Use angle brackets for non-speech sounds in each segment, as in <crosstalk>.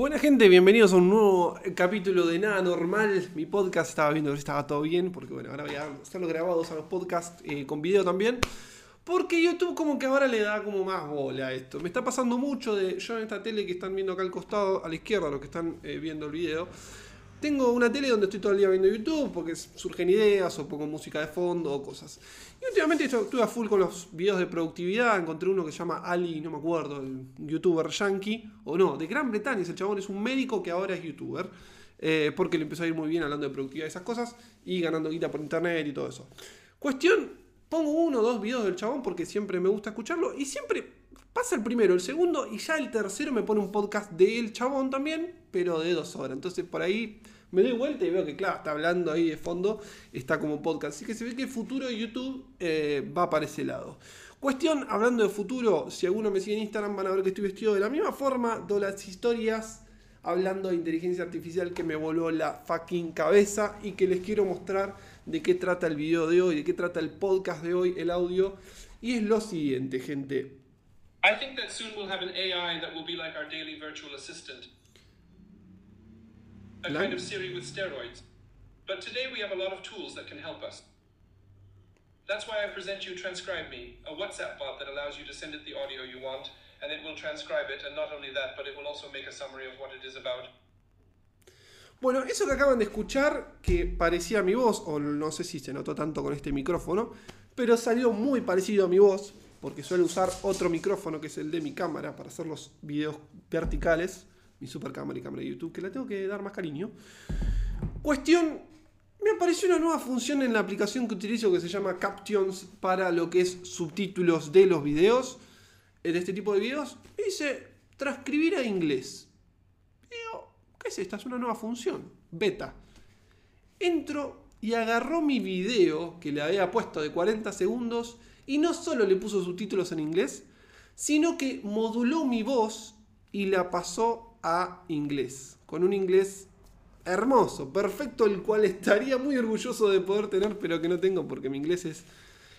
Buena gente, bienvenidos a un nuevo capítulo de Nada Normal. Mi podcast estaba viendo que estaba todo bien, porque bueno, ahora voy a hacerlo grabados a los podcasts eh, con video también. Porque YouTube como que ahora le da como más bola a esto. Me está pasando mucho de yo en esta tele que están viendo acá al costado, a la izquierda, los que están eh, viendo el video. Tengo una tele donde estoy todo el día viendo YouTube porque surgen ideas o pongo música de fondo o cosas. Y últimamente estuve a full con los videos de productividad. Encontré uno que se llama Ali, no me acuerdo, el youtuber yankee. O no, de Gran Bretaña. El chabón es un médico que ahora es youtuber. Eh, porque le empezó a ir muy bien hablando de productividad y esas cosas. Y ganando guita por internet y todo eso. Cuestión, pongo uno o dos videos del chabón porque siempre me gusta escucharlo. Y siempre pasa el primero, el segundo y ya el tercero me pone un podcast del chabón también. Pero de dos horas. Entonces por ahí me doy vuelta y veo que, claro, está hablando ahí de fondo, está como podcast. Así que se ve que el futuro de YouTube eh, va para ese lado. Cuestión, hablando de futuro, si alguno me sigue en Instagram van a ver que estoy vestido de la misma forma, todas las historias hablando de inteligencia artificial que me voló la fucking cabeza y que les quiero mostrar de qué trata el video de hoy, de qué trata el podcast de hoy, el audio. Y es lo siguiente, gente. I think that soon we'll have an AI that will be like our daily virtual assistant. a kind of Siri with steroids. But today we have a lot of tools that can help us. That's why I present you Transcribe Me, a WhatsApp bot that allows you to send it the audio you want, and it will transcribe it, and not only that, but it will also make a summary of what it is about. Bueno, eso que acaban de escuchar, que parecía mi voz, o no sé si se notó tanto con este micrófono, pero salió muy parecido a mi voz, porque suelo usar otro micrófono que es el de mi cámara para hacer los videos verticales mi super cámara y cámara de YouTube, que la tengo que dar más cariño. Cuestión, me apareció una nueva función en la aplicación que utilizo que se llama Captions para lo que es subtítulos de los videos, de este tipo de videos. Y dice, transcribir a inglés. ¿qué es esta? Es una nueva función, beta. Entro y agarró mi video que le había puesto de 40 segundos y no solo le puso subtítulos en inglés, sino que moduló mi voz y la pasó a inglés, con un inglés hermoso, perfecto, el cual estaría muy orgulloso de poder tener, pero que no tengo porque mi inglés es,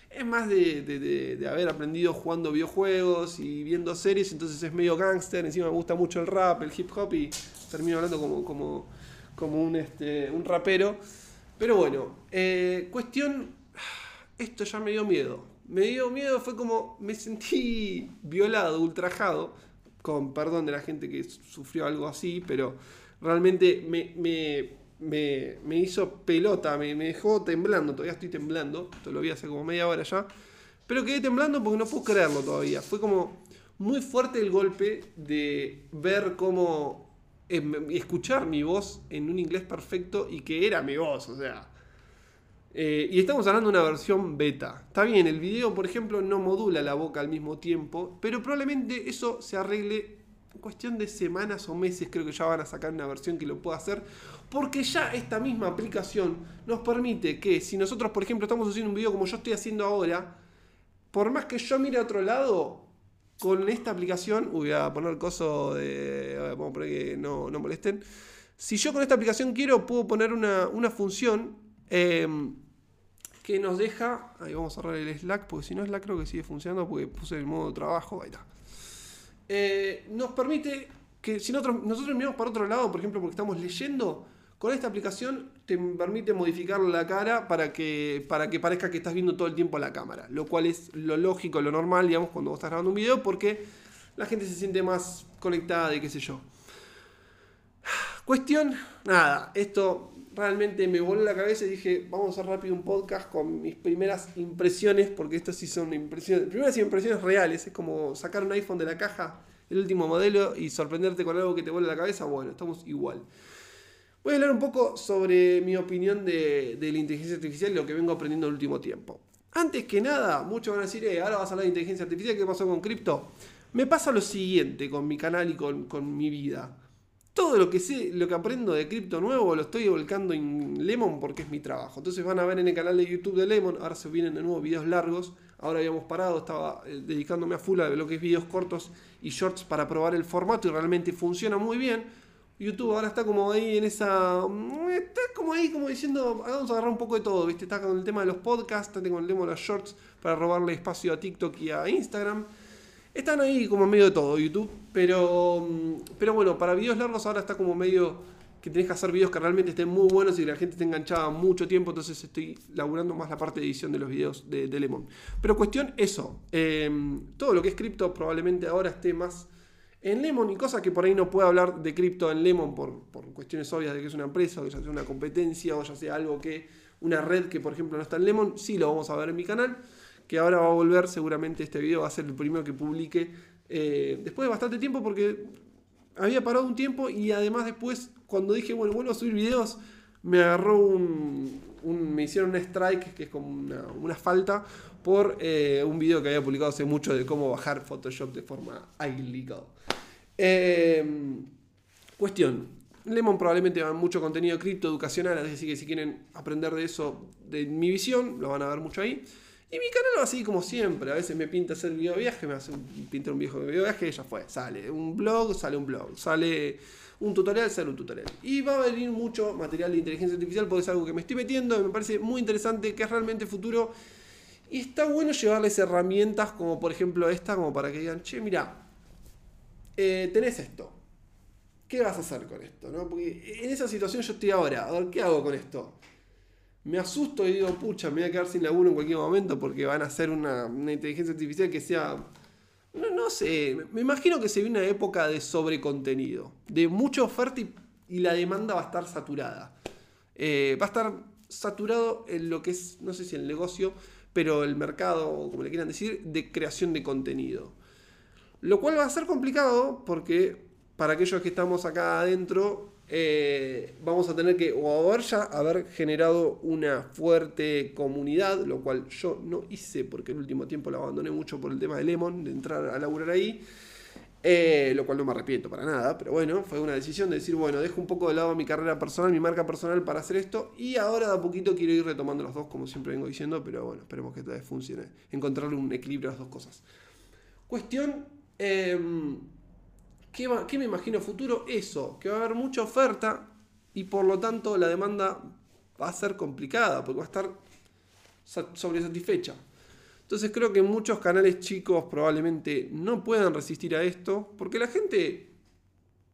es más de, haber aprendido jugando videojuegos y viendo series, entonces es medio gangster, encima me gusta mucho el rap, el hip hop y termino hablando como, como, como un, este, un rapero. Pero bueno, eh, cuestión, <sighs> esto ya me dio miedo. Me dio miedo, fue como me sentí <laughs> violado, ultrajado con perdón de la gente que sufrió algo así, pero realmente me, hizo pelota, me, dejó temblando, todavía estoy temblando, esto lo vi hace como media hora ya, pero quedé temblando porque no puedo creerlo todavía, fue como muy fuerte el golpe de ver cómo em, escuchar mi voz en un inglés perfecto y que era mi voz, o sea, eh, y estamos hablando de una versión beta. Está bien, el video, por ejemplo, no modula la boca al mismo tiempo, pero probablemente eso se arregle en cuestión de semanas o meses. Creo que ya van a sacar una versión que lo pueda hacer, porque ya esta misma aplicación nos permite que si nosotros, por ejemplo, estamos haciendo un video como yo estoy haciendo ahora, por más que yo mire a otro lado, con esta aplicación, voy a poner coso de. Vamos a poner que no, no molesten. Si yo con esta aplicación quiero, puedo poner una, una función. Eh, que nos deja, ahí vamos a cerrar el Slack, porque si no Slack creo que sigue funcionando, porque puse el modo trabajo, ahí está. Eh, nos permite que si nosotros, nosotros miramos para otro lado, por ejemplo, porque estamos leyendo, con esta aplicación te permite modificar la cara para que, para que parezca que estás viendo todo el tiempo la cámara, lo cual es lo lógico, lo normal, digamos, cuando vos estás grabando un video, porque la gente se siente más conectada y qué sé yo. Cuestión, nada, esto realmente me voló la cabeza y dije, vamos a hacer rápido un podcast con mis primeras impresiones, porque estas sí son impresiones, primeras impresiones reales, es como sacar un iPhone de la caja, el último modelo, y sorprenderte con algo que te vuela la cabeza, bueno, estamos igual. Voy a hablar un poco sobre mi opinión de, la inteligencia artificial y lo que vengo aprendiendo en el último tiempo. Antes que nada, muchos van a decir, eh, ahora vas a hablar de inteligencia artificial, ¿qué pasó con cripto? Me pasa lo siguiente con mi canal y con, con mi vida. Todo lo que sé, lo que aprendo de cripto nuevo lo estoy volcando en Lemon porque es mi trabajo. Entonces van a ver en el canal de YouTube de Lemon, ahora se vienen de nuevo videos largos. Ahora habíamos parado, estaba eh, dedicándome a full a lo que es videos cortos y shorts para probar el formato y realmente funciona muy bien. YouTube ahora está como ahí en esa. Mm, está como ahí, como diciendo, vamos a agarrar un poco de todo, ¿viste? Está con el tema de los podcasts, está con el tema de los shorts para robarle espacio a TikTok y a Instagram. Están ahí como medio de todo, YouTube. Pero, mm, pero bueno, para videos largos ahora está como medio que tenés que hacer videos que realmente estén muy buenos y que la gente esté enganchada mucho tiempo. Entonces estoy laburando más la parte de edición de los videos de, Lemon. Pero cuestión eso. Em, todo lo que es cripto probablemente ahora esté más en Lemon y cosas que por ahí no puedo hablar de cripto en Lemon por, por, cuestiones obvias de que es una empresa o que ya sea una competencia o ya sea algo que una red que por ejemplo no está en Lemon, sí lo vamos a ver en mi canal que ahora va a volver, seguramente este video va a ser el primero que publique eh, después de bastante tiempo porque había parado un tiempo y además después cuando dije, bueno, vuelvo a subir videos, me agarró un, me hicieron un strike, que es como una, falta, por eh, un video que había publicado hace mucho de cómo bajar Photoshop de forma illegal. Em, cuestión, Lemon probablemente va mucho contenido cripto educacional, así que si quieren aprender de eso, de mi visión, lo van a ver mucho ahí. Y mi canal va así como siempre. A veces me pinta hacer video viaje, me hace un, pinta un viejo video viaje y ya fue. Sale un blog, sale un blog. Sale un tutorial, sale un tutorial. Y va a venir mucho material de inteligencia artificial porque es algo que me estoy metiendo y me parece muy interesante, que es realmente futuro. Y está bueno llevarles herramientas como por ejemplo esta, como para que digan, che, mira, eh, tenés esto. ¿Qué vas a hacer con esto? ¿no? Porque en esa situación yo estoy ahora. ¿qué hago con esto? Me asusto y digo, pucha, me voy a quedar sin laburo en cualquier momento porque van a hacer una, inteligencia artificial que sea. No, no, sé, me imagino que se viene una época de sobrecontenido, de mucha oferta y, la demanda va a estar saturada. Eh, va a estar saturado en lo que es, no sé si el negocio, pero el mercado, como le quieran decir, de creación de contenido. Lo cual va a ser complicado porque para aquellos que estamos acá adentro, eh, vamos a tener que o haber ya haber generado una fuerte comunidad, lo cual yo no hice porque el último tiempo la abandoné mucho por el tema de Lemon, de entrar a laburar ahí. Eh, lo cual no me arrepiento para nada, pero bueno, fue una decisión de decir, bueno, dejo un poco de lado mi carrera personal, mi marca personal para hacer esto, y ahora de a poquito quiero ir retomando los dos, como siempre vengo diciendo, pero bueno, esperemos que esta vez funcione, encontrarle un equilibrio a las dos cosas. Cuestión, em, ¿Qué, me imagino futuro? Eso, que va a haber mucha oferta y por lo tanto la demanda va a ser complicada porque va a estar sobresatisfecha. Entonces creo que muchos canales chicos probablemente no puedan resistir a esto porque la gente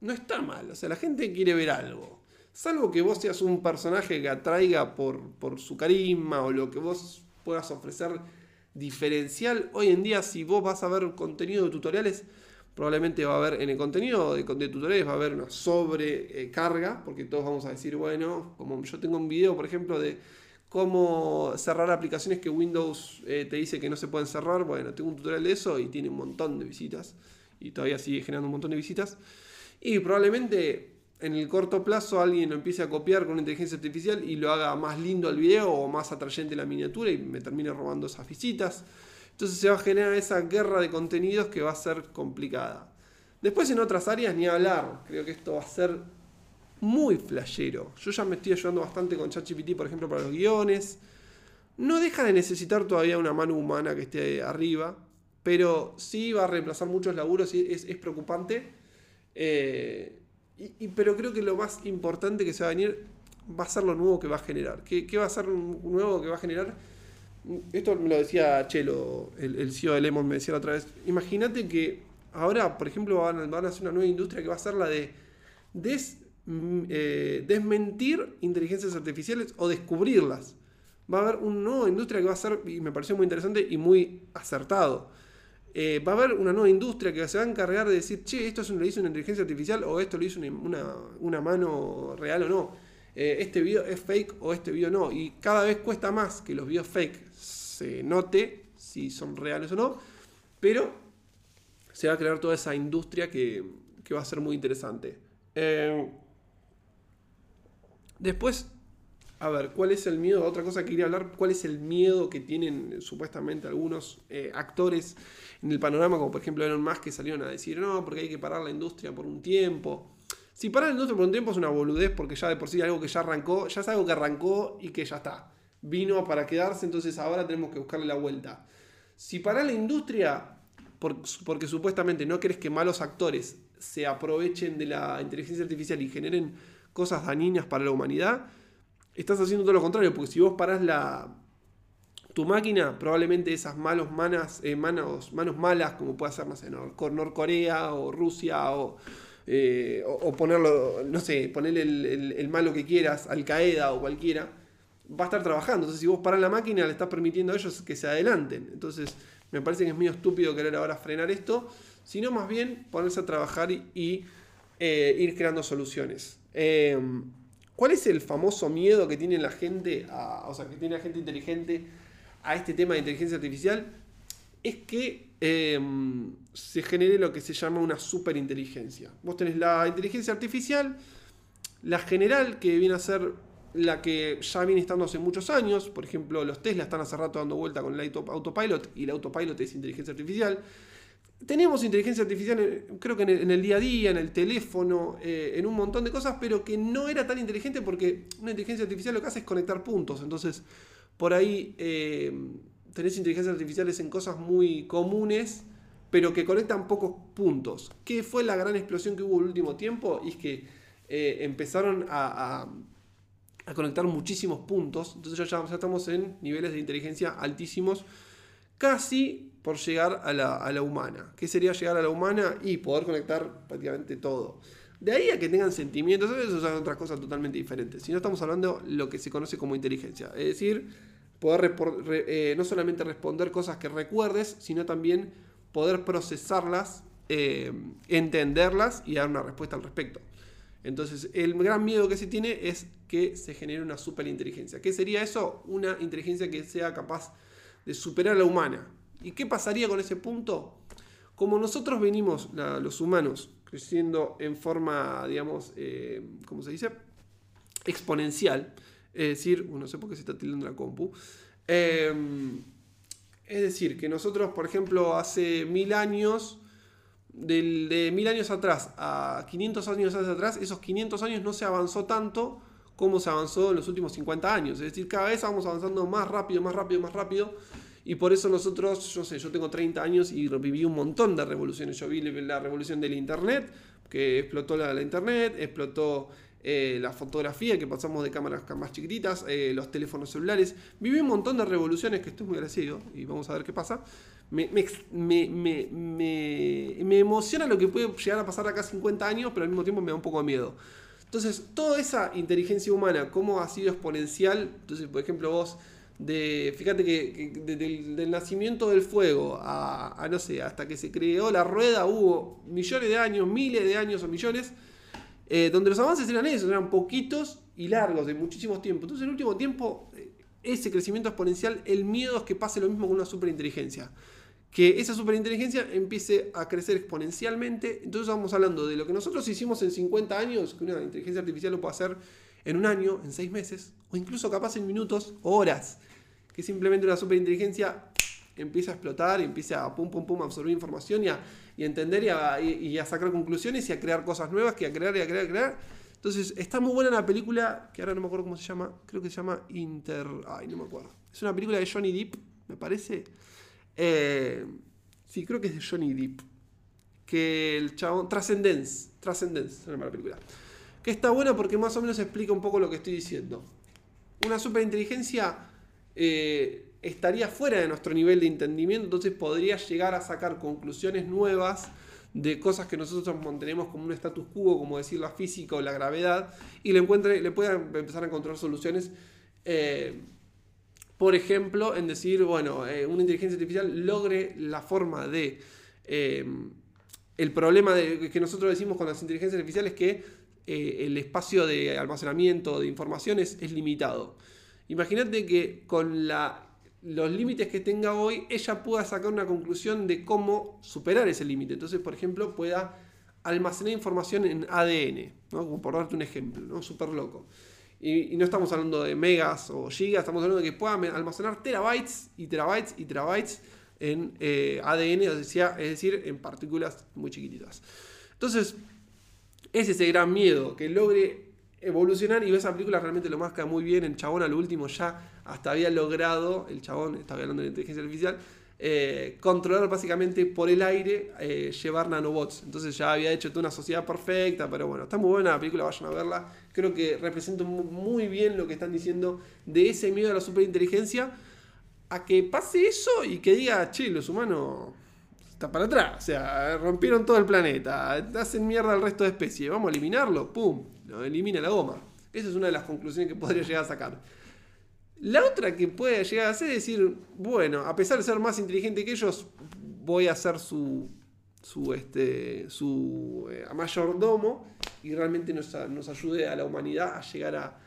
no está mal, o sea, la gente quiere ver algo. Salvo que vos seas un personaje que atraiga por, por su carisma o lo que vos puedas ofrecer diferencial. Hoy en día si vos vas a ver contenido de tutoriales, probablemente va a haber en el contenido de, tutoriales va a haber una sobrecarga, porque todos vamos a decir, bueno, como yo tengo un video, por ejemplo, de cómo cerrar aplicaciones que Windows eh, te dice que no se pueden cerrar, bueno, tengo un tutorial de eso y tiene un montón de visitas, y todavía sigue generando un montón de visitas, y probablemente en el corto plazo alguien lo empiece a copiar con inteligencia artificial y lo haga más lindo el video o más atrayente la miniatura y me termine robando esas visitas. Entonces se va a generar esa guerra de contenidos que va a ser complicada. Después en otras áreas ni hablar. Creo que esto va a ser muy flashero. Yo ya me estoy ayudando bastante con ChatGPT, por ejemplo, para los guiones. No deja de necesitar todavía una mano humana que esté arriba. Pero sí va a reemplazar muchos laburos y es, preocupante. Eh, y, pero creo que lo más importante que se va a venir va a ser lo nuevo que va a generar. ¿Qué, qué va a ser lo nuevo que va a generar? Esto me lo decía Chelo, el, CEO de Lemon, me decía la otra vez. Imagínate que ahora, por ejemplo, van, a hacer una nueva industria que va a ser la de mm, eh, desmentir inteligencias artificiales o descubrirlas. Va a haber una nueva industria que va a ser, y me pareció muy interesante y muy acertado. Eh, va a haber una nueva industria que se va a encargar de decir, che, esto es un, lo hizo una inteligencia artificial o esto lo hizo una, mano real o no. Eh, este video es fake o este video no. Y cada vez cuesta más que los videos fake se note si son reales o no, pero se va a crear toda esa industria que, va a ser muy interesante. Eh, después, a ver, ¿cuál es el miedo? Otra cosa que quería hablar, ¿cuál es el miedo que tienen supuestamente algunos eh, actores en el panorama, como por ejemplo Elon Musk, que salieron a decir, no, porque hay que parar la industria por un tiempo. Si parar la industria por un tiempo es una boludez, porque ya de por sí algo que ya arrancó, ya es algo que arrancó y que ya está vino para quedarse, entonces ahora tenemos que buscarle la vuelta. Si para la industria, porque supuestamente no querés que malos actores se aprovechen de la inteligencia artificial y generen cosas dañinas para la humanidad, estás haciendo todo lo contrario, porque si vos parás la, tu máquina, probablemente esas malos manas, eh, manos, manos malas, como puede ser, no sé, Norcorea o Rusia o, eh, o, ponerlo, no sé, ponerle el, malo que quieras, Al Qaeda o cualquiera, va a estar trabajando. Entonces, si vos paras la máquina, le estás permitiendo a ellos que se adelanten. Entonces, me parece que es medio estúpido querer ahora frenar esto, sino más bien ponerse a trabajar y, eh, ir creando soluciones. Em, ¿Cuál es el famoso miedo que tiene la gente, o sea, que tiene la gente inteligente a este tema de inteligencia artificial? Es que em, se genere lo que se llama una superinteligencia. Vos tenés la inteligencia artificial, la general, que viene a ser la que ya viene estando hace muchos años. Por ejemplo, los Tesla están hace rato dando vuelta con el autopilot y el autopilot es inteligencia artificial. Tenemos inteligencia artificial, creo que en el, día a día, en el teléfono, eh, en un montón de cosas, pero que no era tan inteligente porque una inteligencia artificial lo que hace es conectar puntos. Entonces, por ahí eh, tenés inteligencias artificiales en cosas muy comunes, pero que conectan pocos puntos. ¿Qué fue la gran explosión que hubo el último tiempo? Y es que eh, empezaron a, conectar muchísimos puntos. Entonces ya, estamos en niveles de inteligencia altísimos, casi por llegar a la, humana. ¿Qué sería llegar a la humana? Y poder conectar prácticamente todo. De ahí a que tengan sentimientos, eso son otras cosas totalmente diferentes. Si no estamos hablando de lo que se conoce como inteligencia. Es decir, poder eh, no solamente responder cosas que recuerdes, sino también poder procesarlas, eh, entenderlas y dar una respuesta al respecto. Entonces, el gran miedo que se tiene es que se genere una superinteligencia. ¿Qué sería eso? Una inteligencia que sea capaz de superar a la humana. ¿Y qué pasaría con ese punto? Como nosotros venimos, los humanos, creciendo en forma, digamos, eh, ¿cómo se dice? Exponencial. Es decir, no sé por qué se está tildando la compu. Em, es decir, que nosotros, por ejemplo, hace mil años, de mil años atrás a 500 años atrás, esos 500 años no se avanzó tanto como se avanzó en los últimos 50 años. Es decir, cada vez vamos avanzando más rápido, más rápido, más rápido. Y por eso nosotros, yo sé, yo tengo 30 años y viví un montón de revoluciones. Yo vi la revolución del Internet, que explotó la, Internet, explotó eh, la fotografía, que pasamos de cámaras más chiquititas, eh, los teléfonos celulares. Viví un montón de revoluciones que estoy muy agradecido y vamos a ver qué pasa. Me, me, emociona lo que puede llegar a pasar acá 50 años, pero al mismo tiempo me da un poco de miedo. Entonces, toda esa inteligencia humana, cómo ha sido exponencial, entonces, por ejemplo, vos de, fíjate que, del, nacimiento del fuego a, no sé, hasta que se creó la rueda hubo millones de años, miles de años o millones, eh, donde los avances eran esos, eran poquitos y largos, de muchísimos tiempos. Entonces, en el último tiempo, eh, ese crecimiento exponencial, el miedo es que pase lo mismo con una superinteligencia. Que esa superinteligencia empiece a crecer exponencialmente. Entonces, estamos hablando de lo que nosotros hicimos en 50 años, que una inteligencia artificial lo puede hacer en un año, en seis meses, o incluso capaz en minutos horas que simplemente una superinteligencia empieza a explotar, y empieza a pum, pum, pum, a absorber información y a, entender y a, sacar conclusiones y a crear cosas nuevas, que a crear y a crear y a crear. Entonces, está muy buena la película, que ahora no me acuerdo cómo se llama, creo que se llama Inter... Ay, no me acuerdo. Es una película de Johnny Depp, me parece. Eh, sí, creo que es de Johnny Depp. Que el chabón... Transcendence. Transcendence, se llama la película. Que está buena porque más o menos explica un poco lo que estoy diciendo. Una superinteligencia eh, estaría fuera de nuestro nivel de entendimiento, entonces podría llegar a sacar conclusiones nuevas de cosas que nosotros mantenemos como un status quo, como decir la física o la gravedad, y le, encuentre, le pueda empezar a encontrar soluciones. Eh, por ejemplo, en decir, bueno, eh, una inteligencia artificial logre la forma de... el problema de, que nosotros decimos con las inteligencias artificiales es que el espacio de almacenamiento de informaciones es limitado. Imagínate que con los límites que tenga hoy, ella pueda sacar una conclusión de cómo superar ese límite. Entonces, por ejemplo, pueda almacenar información en ADN, como por darte un ejemplo, ¿no? súper loco. Y, no estamos hablando de megas o gigas, estamos hablando de que pueda almacenar terabytes y terabytes y terabytes en eh, ADN, es decir, en partículas muy chiquititas. Entonces, es ese gran miedo, que logre evolucionar y esa película realmente lo marca muy bien. El chabón al último ya hasta había logrado, el chabón, estaba hablando de inteligencia artificial, eh, controlar básicamente por el aire, eh, llevar nanobots. Entonces ya había hecho toda una sociedad perfecta, pero bueno, está muy buena la película, vayan a verla. Creo que representa muy bien lo que están diciendo de ese miedo a la superinteligencia a que pase eso y que diga, che, los humanos está para atrás. O sea, rompieron todo el planeta, hacen mierda al resto de especies, vamos a eliminarlo, pum, elimina la goma. Esa es una de las conclusiones que podría llegar a sacar. La otra que puede llegar a ser es decir, bueno, a pesar de ser más inteligente que ellos, voy a ser su, su, este, su eh, mayordomo y realmente nos, nos ayude a la humanidad a llegar a,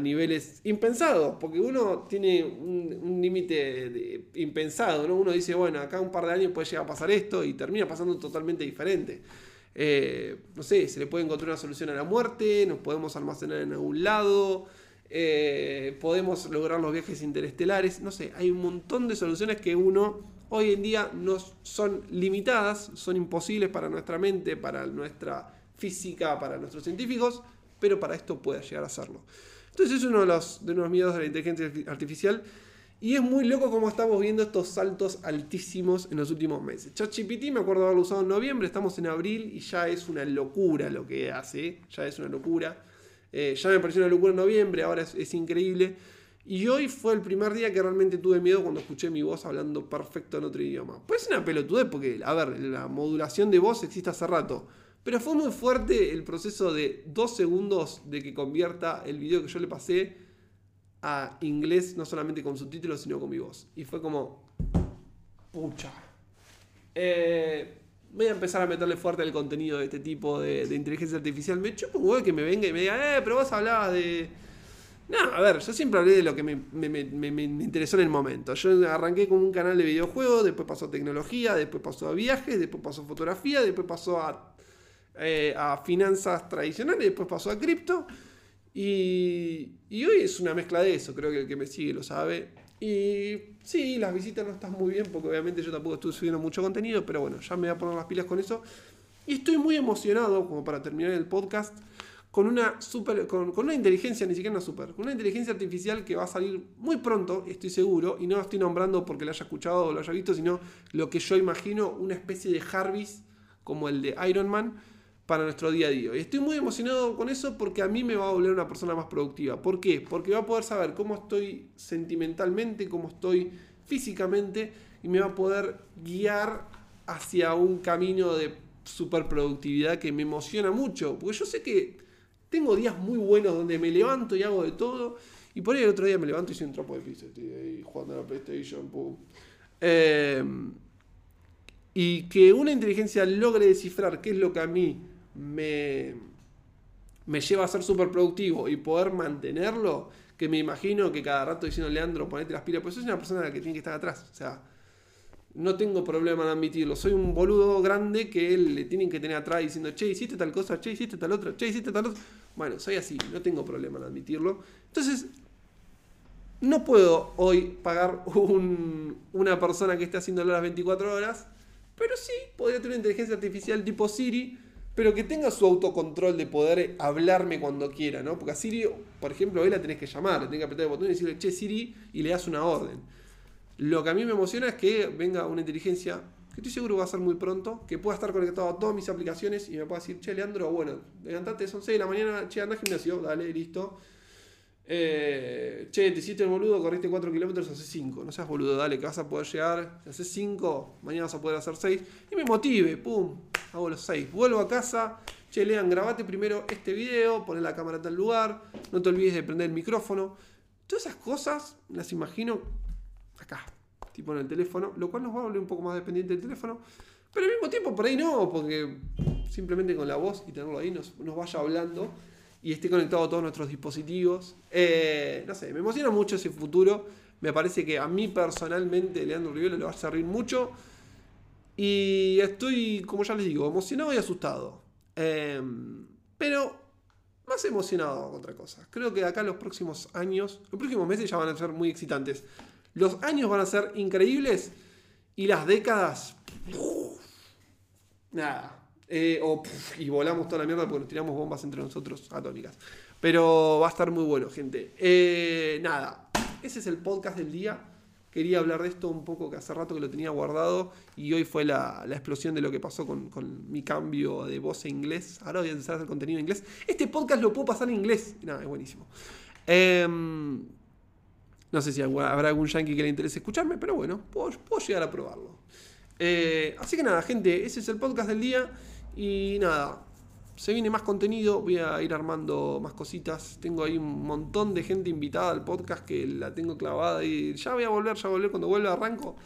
niveles impensados, porque uno tiene un, límite impensado, ¿no? Uno dice, bueno, acá un par de años puede llegar a pasar esto y termina pasando totalmente diferente. Eh, no sé, se le puede encontrar una solución a la muerte, nos podemos almacenar en algún lado, eh, podemos lograr los viajes interestelares, no sé, hay un montón de soluciones que uno hoy en día no son limitadas, son imposibles para nuestra mente, para nuestra física, para nuestros científicos, pero para esto puede llegar a serlo. Entonces es uno de los, de los miedos de la inteligencia artificial. Y es muy loco como estamos viendo estos saltos altísimos en los últimos meses. ChatGPT me acuerdo haberlo usado en noviembre, estamos en abril y ya es una locura lo que hace, ya es una locura. Eh, ya me pareció una locura en noviembre, ahora es, increíble. Y hoy fue el primer día que realmente tuve miedo cuando escuché mi voz hablando perfecto en otro idioma. Pues es una pelotudez porque, a ver, la modulación de voz existe hace rato. Pero fue muy fuerte el proceso de dos segundos de que convierta el video que yo le pasé a inglés, no solamente con subtítulos, sino con mi voz. Y fue como. Pucha. Eh, voy a empezar a meterle fuerte al contenido de este tipo de, inteligencia artificial. Me chupo un huevo que me venga y me diga, eh, pero vos hablabas de. No, a ver, yo siempre hablé de lo que me, me, interesó en el momento. Yo arranqué con un canal de videojuegos, después pasó a tecnología, después pasó a viajes, después pasó a fotografía, después pasó a eh, a finanzas tradicionales, después pasó a cripto. Y, hoy es una mezcla de eso, creo que el que me sigue lo sabe. Y sí, las visitas no están muy bien, porque obviamente yo tampoco estoy subiendo mucho contenido, pero bueno, ya me voy a poner las pilas con eso. Y estoy muy emocionado, como para terminar el podcast, con una super, con, una inteligencia, ni siquiera una super, con una inteligencia artificial que va a salir muy pronto, estoy seguro, y no estoy nombrando porque lo haya escuchado o lo haya visto, sino lo que yo imagino, una especie de Jarvis como el de Iron Man, para nuestro día a día. Y estoy muy emocionado con eso porque a mí me va a volver una persona más productiva. ¿Por qué? Porque va a poder saber cómo estoy sentimentalmente, cómo estoy físicamente y me va a poder guiar hacia un camino de superproductividad que me emociona mucho. Porque yo sé que tengo días muy buenos donde me levanto y hago de todo. Y por ahí el otro día me levanto y soy un trapo de piso. Estoy jugando a la PlayStation. Eh, y que una inteligencia logre descifrar qué es lo que a mí me, me lleva a ser súper productivo y poder mantenerlo, que me imagino que cada rato diciendo Leandro, ponete las pilas, pues es una persona que tiene que estar atrás. O sea, no tengo problema en admitirlo. Soy un boludo grande que él le tienen que tener atrás diciendo, che, hiciste tal cosa, che, hiciste tal otra, che, hiciste tal otra. Bueno, soy así, no tengo problema en admitirlo. Entonces, no puedo hoy pagar una persona que esté haciéndolo las 24 horas, pero sí podría tener una inteligencia artificial tipo Siri pero que tenga su autocontrol de poder hablarme cuando quiera, ¿no? Porque a Siri, por ejemplo, hoy la tenés que llamar, tenés que apretar el botón y decirle, che, Siri, y le das una orden. Lo que a mí me emociona es que venga una inteligencia, que estoy seguro va a ser muy pronto, que pueda estar conectado a todas mis aplicaciones y me pueda decir, che, Leandro, bueno, levantate, son 6 de la mañana, che, anda gimnasio, dale, listo. Eh, che, te hiciste el boludo, corriste 4 kilómetros, haces 5. No seas boludo, dale, que vas a poder llegar. Si haces 5, mañana vas a poder hacer 6. Y me motive, pum, hago los 6. Vuelvo a casa, che, lean, grabate primero este video, poné la cámara en tal lugar, no te olvides de prender el micrófono. Todas esas cosas las imagino acá, tipo en el teléfono, lo cual nos va a volver un poco más dependiente del teléfono. Pero al mismo tiempo por ahí no, porque simplemente con la voz y tenerlo ahí nos, nos vaya hablando y esté conectado a todos nuestros dispositivos. Eh, no sé, me emociona mucho ese futuro. Me parece que a mí personalmente, Leandro Rivera, le va a servir mucho. Y estoy, como ya les digo, emocionado y asustado. Em, pero más emocionado que otra cosa. Creo que acá los próximos años, los próximos meses ya van a ser muy excitantes. Los años van a ser increíbles y las décadas... nada, eh, y volamos toda la mierda porque nos tiramos bombas entre nosotros atómicas. Pero va a estar muy bueno, gente. Eh, nada, ese es el podcast del día. Quería hablar de esto un poco que hace rato que lo tenía guardado y hoy fue la, explosión de lo que pasó con, mi cambio de voz en inglés. Ahora voy a empezar a hacer contenido en inglés. Este podcast lo puedo pasar en inglés. Nada, es buenísimo. Em, No sé si habrá algún yankee que le interese escucharme, pero bueno, puedo, llegar a probarlo. Eh, así que nada, gente, ese es el podcast del día. Y nada, se viene más contenido, voy a ir armando más cositas. Tengo ahí un montón de gente invitada al podcast que la tengo clavada y ya voy a volver, ya voy a volver cuando vuelva arranco.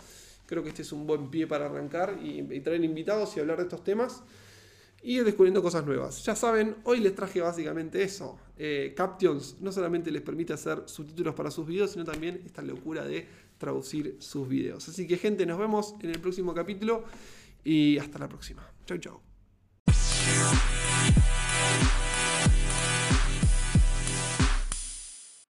Creo que este es un buen pie para arrancar y, traer invitados y hablar de estos temas y descubriendo cosas nuevas. Ya saben, hoy les traje básicamente eso. Eh, Captions no solamente les permite hacer subtítulos para sus videos, sino también esta locura de traducir sus videos. Así que gente, nos vemos en el próximo capítulo y hasta la próxima. Chau, chau. Bye.